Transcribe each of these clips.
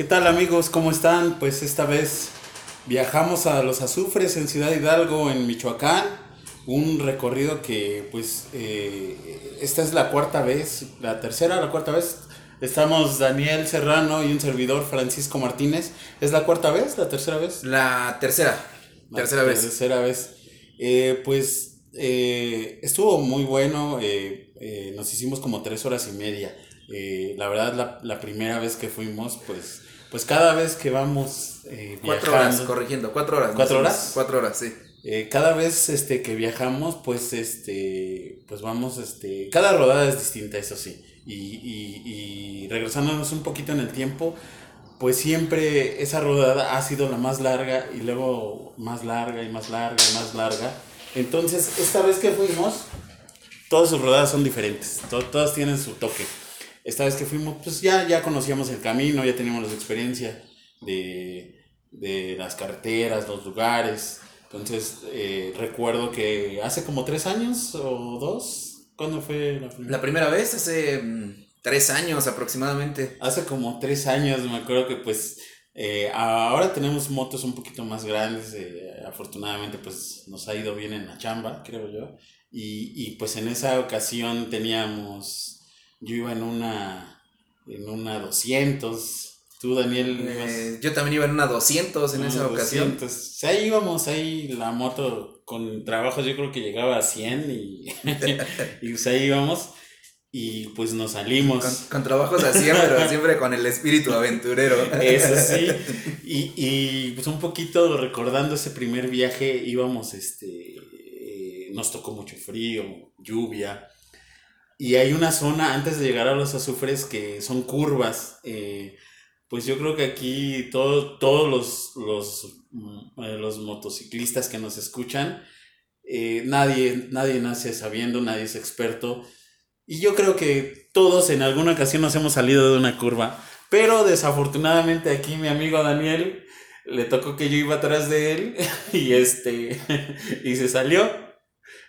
¿Qué tal amigos? ¿Cómo están? Pues esta vez viajamos a Los Azufres en Ciudad Hidalgo, en Michoacán. Un recorrido que pues eh, esta es la cuarta vez, la tercera, la cuarta vez. Estamos Daniel Serrano y un servidor Francisco Martínez. ¿Es la cuarta vez? ¿La tercera vez? La tercera. La tercera vez. Tercera vez. Eh, pues eh, estuvo muy bueno. eh, eh, nos hicimos como tres horas y media. Eh, la verdad, la, la primera vez que fuimos, pues, pues cada vez que vamos eh, Cuatro horas, corrigiendo, cuatro horas. ¿Cuatro menos. horas? Cuatro horas, sí. Eh, cada vez este, que viajamos, pues, este, pues vamos, este, cada rodada es distinta, eso sí. Y, y, y regresándonos un poquito en el tiempo, pues siempre esa rodada ha sido la más larga y luego más larga y más larga y más larga. Entonces, esta vez que fuimos, todas sus rodadas son diferentes, to- todas tienen su toque. Esta vez que fuimos, pues ya, ya conocíamos el camino, ya teníamos la experiencia de, de las carreteras, los lugares. Entonces, eh, recuerdo que hace como tres años o dos, ¿cuándo fue la primera? La primera vez hace mm, tres años aproximadamente. Hace como tres años, me acuerdo que pues eh, ahora tenemos motos un poquito más grandes, eh, afortunadamente pues nos ha ido bien en la chamba, creo yo. Y, y pues en esa ocasión teníamos, yo iba en una, en una 200, tú Daniel ibas Eh, yo también iba en una 200 en en esa una ocasión. 200. Ahí íbamos, ahí la moto con trabajos yo creo que llegaba a 100 y, y pues ahí íbamos y pues nos salimos. Con, con trabajos así, pero siempre con el espíritu aventurero. Eso sí. Y, y, pues un poquito recordando ese primer viaje, íbamos, este, eh, nos tocó mucho frío, lluvia. Y hay una zona antes de llegar a los azufres que son curvas. eh, pues yo creo que aquí todo- todos los, los, mm, eh, los motociclistas que nos escuchan, eh, nadie, nadie nace sabiendo, nadie es experto. Y yo creo que todos en alguna ocasión nos hemos salido de una curva. Pero desafortunadamente aquí mi amigo Daniel le tocó que yo iba atrás de él y este y se salió.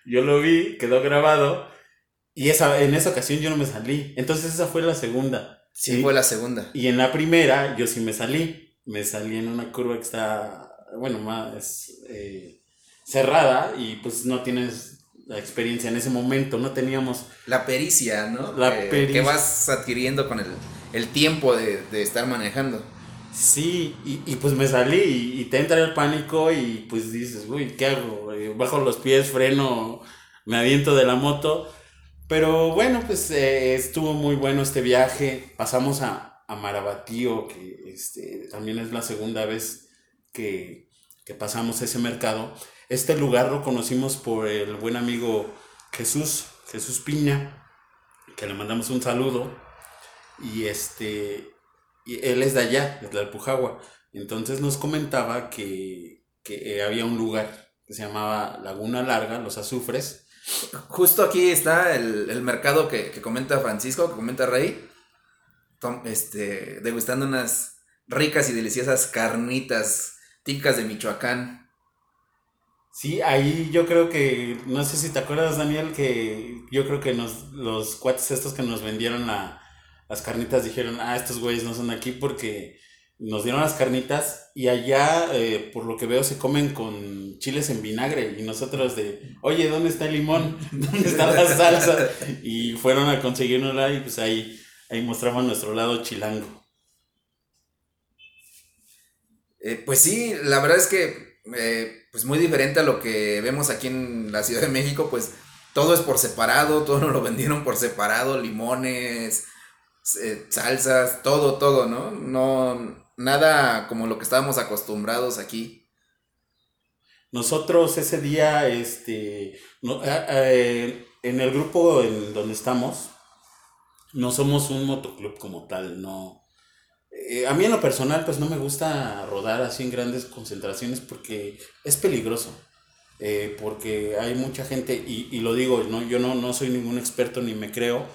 Yo lo vi, quedó grabado y esa en esa ocasión yo no me salí. Entonces esa fue la segunda. Sí, fue la segunda. Y en la primera yo sí me salí. Me salí en una curva que está bueno, más eh, cerrada y pues no tienes la experiencia en ese momento, no teníamos La pericia, ¿no? La pericia. Que vas adquiriendo con el, el tiempo de, de estar manejando. Sí, y, y pues me salí y, y te entra el pánico y pues dices, uy, ¿qué hago? Eh, Bajo los pies, freno, me aviento de la moto. Pero bueno, pues eh, estuvo muy bueno este viaje. Pasamos a, a Marabatío, que este, también es la segunda vez que, que pasamos ese mercado. Este lugar lo conocimos por el buen amigo Jesús, Jesús Piña, que le mandamos un saludo. Y este, y él es de allá, de Tlalpujagua. Entonces nos comentaba que, que había un lugar que se llamaba Laguna Larga, Los Azufres. Justo aquí está el, el mercado que, que comenta Francisco, que comenta Rey. Tom- este, degustando unas ricas y deliciosas carnitas típicas de Michoacán. Sí, ahí yo creo que, no sé si te acuerdas, Daniel, que yo creo que nos, los cuates estos que nos vendieron la- las carnitas dijeron, ah, estos güeyes no son aquí porque nos dieron las carnitas y allá, eh, por lo que veo, se comen con chiles en vinagre y nosotros de, oye, ¿dónde está el limón? ¿Dónde está la salsa? Y fueron a conseguirnosla y pues ahí, ahí mostraban nuestro lado chilango. Eh, pues sí, la verdad es que eh, pues muy diferente a lo que vemos aquí en la Ciudad de México, pues todo es por separado, todo nos lo vendieron por separado, limones, eh, salsas, todo, todo, ¿no? No, nada como lo que estábamos acostumbrados aquí. Nosotros ese día, este, eh, eh, en el grupo en donde estamos, no somos un motoclub como tal, no. Eh, a mí en lo personal, pues no me gusta rodar así en grandes concentraciones porque es peligroso. porque hay mucha gente, y, y lo digo, no, yo no, no soy ningún experto ni me creo,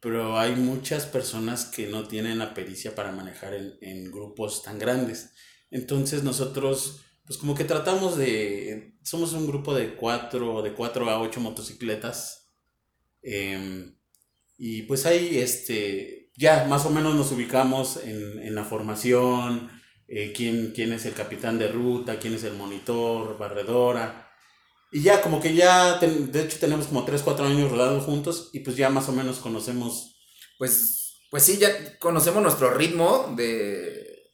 pero hay muchas personas que no tienen la pericia para manejar en, en grupos tan grandes. Entonces nosotros, pues como que tratamos de, somos un grupo de cuatro, de cuatro a ocho motocicletas. em, Y pues ahí, este, ya más o menos nos ubicamos en, en la formación, eh, quién, quién es el capitán de ruta, quién es el monitor, barredora. Y ya, como que ya, de hecho tenemos como 3, 4 años rodados juntos y pues ya más o menos conocemos. Pues, pues sí, ya conocemos nuestro ritmo de,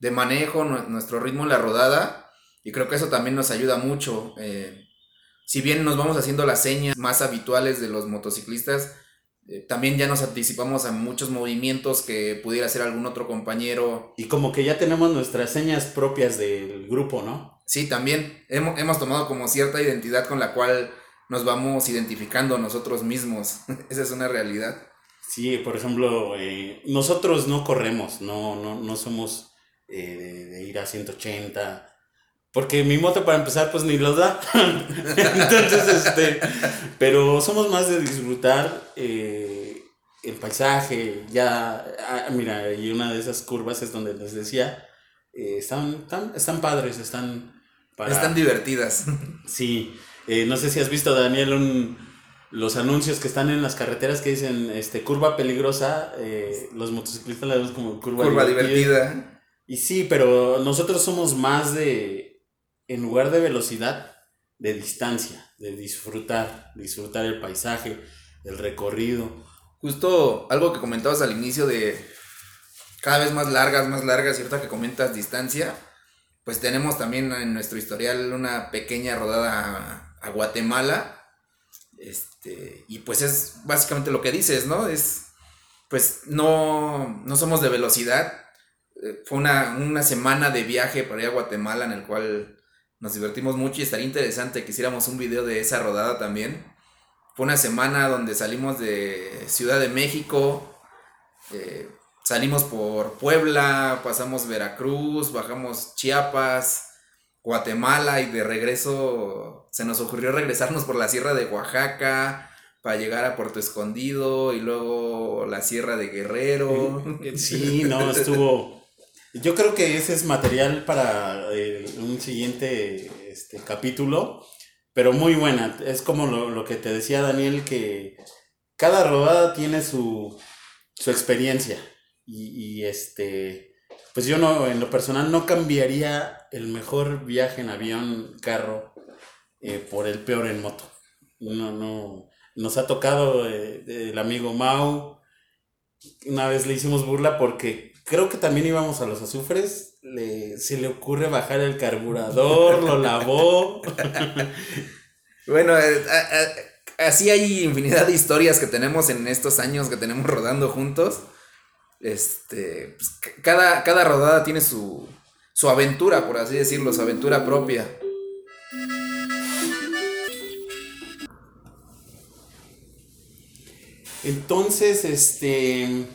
de manejo, nuestro ritmo en la rodada y creo que eso también nos ayuda mucho. Eh, si bien nos vamos haciendo las señas más habituales de los motociclistas, eh, también ya nos anticipamos a muchos movimientos que pudiera hacer algún otro compañero. Y como que ya tenemos nuestras señas propias del grupo, ¿no? Sí, también hemos, hemos tomado como cierta identidad con la cual nos vamos identificando nosotros mismos. Esa es una realidad. Sí, por ejemplo, eh, nosotros no corremos, no, no, no somos eh, de, de, ir a 180 porque mi moto para empezar pues ni los da. Entonces, este, pero somos más de disfrutar eh, el paisaje. Ya, ah, mira, y una de esas curvas es donde les decía, eh, están, están, están padres, están... Están divertidas. Sí, eh, no sé si has visto, Daniel, un, los anuncios que están en las carreteras que dicen, este, curva peligrosa, los motociclistas la vemos como curva, curva divertida. Y sí, pero nosotros somos más de en lugar de velocidad, de distancia, de disfrutar, disfrutar el paisaje, el recorrido. Justo algo que comentabas al inicio de cada vez más largas, más largas, cierta que comentas distancia, pues tenemos también en nuestro historial una pequeña rodada a, Guatemala. Este, y pues es básicamente lo que dices, ¿no? Es, pues no, no somos de velocidad. Eh, fue una, una semana de viaje para ir a Guatemala en el cual nos divertimos mucho y estaría interesante que hiciéramos un video de esa rodada también. Fue una semana donde salimos de Ciudad de México, eh, salimos por Puebla, pasamos Veracruz, bajamos Chiapas, Guatemala y de regreso se nos ocurrió regresarnos por la Sierra de Oaxaca para llegar a Puerto Escondido y luego la Sierra de Guerrero. Sí, no, estuvo yo creo que ese es material para eh, un siguiente este, capítulo, pero muy buena. Es como lo, que te decía Daniel, que cada rodada tiene su, su experiencia. Y, este, pues yo no, en lo personal no cambiaría el mejor viaje en avión, carro, eh, por el peor en moto. No, no. Nos ha tocado eh, el amigo Mau. Una vez le hicimos burla porque creo que también íbamos a los azufres, le, se le ocurre bajar el carburador, lo lavó. bueno, eh, así hay infinidad de historias que tenemos en estos años que tenemos rodando juntos. Este, pues, cada, cada rodada tiene su, su aventura, por así decirlo, su aventura propia. Entonces, este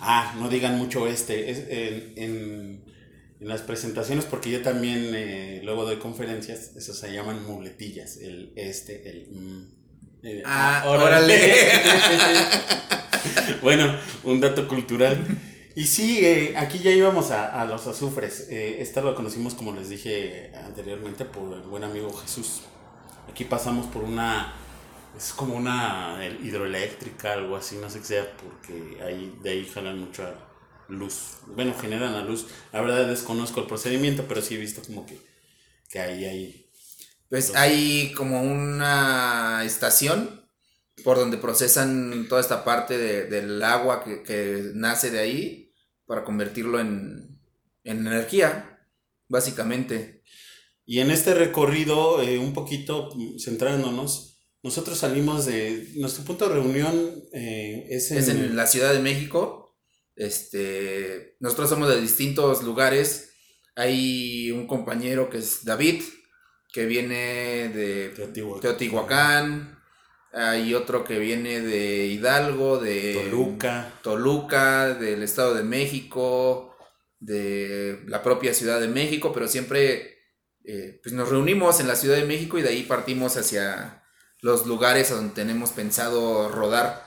ah, no digan mucho este, es, en, en, las presentaciones, porque yo también eh, luego doy conferencias, eso se llaman muletillas, el este, el... Mm, eh, ah, ah órale. bueno, un dato cultural. Y sí, eh, aquí ya íbamos a, a los azufres. Eh, esta lo conocimos, como les dije anteriormente, por el buen amigo Jesús. Aquí pasamos por una es como una hidroeléctrica, algo así, no sé qué sea, porque ahí, de ahí jalan mucha luz. Bueno, generan la luz. La verdad desconozco el procedimiento, pero sí he visto como que, que ahí hay... Pues hay como una estación por donde procesan toda esta parte del agua que, nace de ahí para convertirlo en, energía, básicamente. Y en este recorrido, eh, un poquito centrándonos, nosotros salimos de. Nuestro punto de reunión eh, es, en, es en la Ciudad de México. Este, nosotros somos de distintos lugares. Hay un compañero que es David, que viene de Teotihuacán. Hay otro que viene de Hidalgo, de Toluca. Toluca, del Estado de México, de la propia Ciudad de México, pero siempre eh, pues nos reunimos en la Ciudad de México y de ahí partimos hacia, los lugares donde tenemos pensado rodar.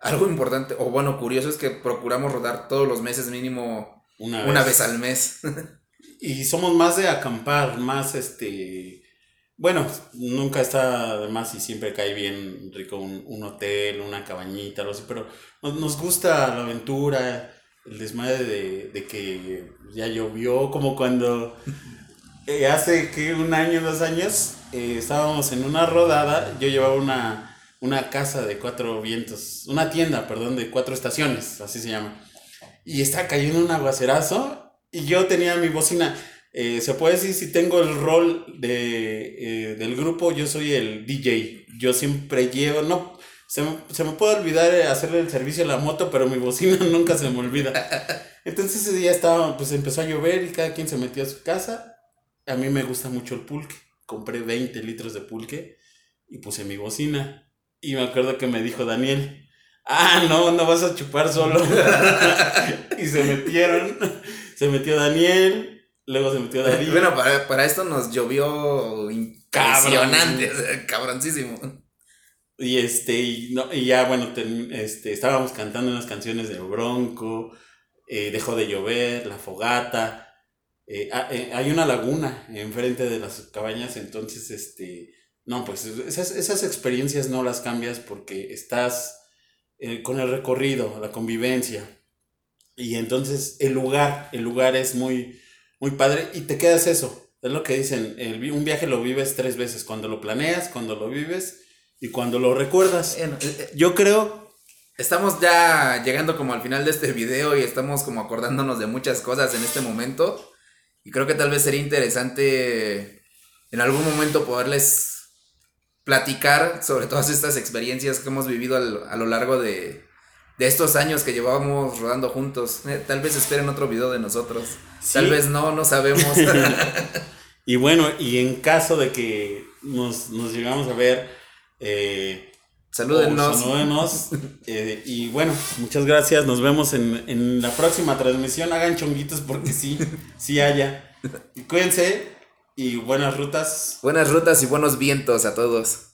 Algo importante, o bueno, curioso es que procuramos rodar todos los meses mínimo una vez, al mes. y somos más de acampar, más este bueno, nunca está de más y siempre cae bien rico un, un hotel, una cabañita, algo así, pero nos, nos gusta la aventura, el desmadre de, de que ya llovió, como cuando eh, hace que un año, dos años, eh, estábamos en una rodada, yo llevaba una, una casa de cuatro vientos, una tienda, perdón, de cuatro estaciones, así se llama, y está cayendo un aguacerazo y yo tenía mi bocina. Eh, se puede decir si tengo el rol de, eh, del grupo, yo soy el DJ. Yo siempre llevo, no, se me, se me puede olvidar hacerle el servicio a la moto, pero mi bocina nunca se me olvida. Entonces ese día estaba, pues empezó a llover y cada quien se metió a su casa. A mí me gusta mucho el pulque. Compré 20 litros de pulque y puse mi bocina. Y me acuerdo que me dijo Daniel, ah, no, no vas a chupar solo. y se metieron, se metió Daniel, Luego se metió Darío. Bueno, para, para esto nos llovió impresionante, o sea, cabroncísimo. Y este, y, no, y ya, bueno, ten- este, estábamos cantando unas canciones de Bronco, eh, Dejó de llover, La Fogata. Eh, ah, eh, hay una laguna enfrente de las cabañas, entonces, este, no, pues esas, esas experiencias no las cambias porque estás eh, con el recorrido, la convivencia. Y entonces el lugar, el lugar es muy, muy padre y te quedas eso. Es lo que dicen, el un viaje lo vives tres veces, cuando lo planeas, cuando lo vives y cuando lo recuerdas. Eh, eh, Yo creo, Estamos ya llegando como al final de este video y estamos como acordándonos de muchas cosas en este momento. Y creo que tal vez sería interesante en algún momento poderles platicar sobre todas estas experiencias que hemos vivido al- a lo largo de, de estos años que llevábamos rodando juntos. Eh, tal vez esperen otro video de nosotros. Tal vez no, no sabemos. y bueno, y en caso de que nos, nos llegamos a ver, eh, Salúdenos, eh, y bueno, muchas gracias. Nos vemos en, en la próxima transmisión. Hagan chonguitos porque sí, sí haya. Y cuídense y buenas rutas. Buenas rutas y buenos vientos a todos.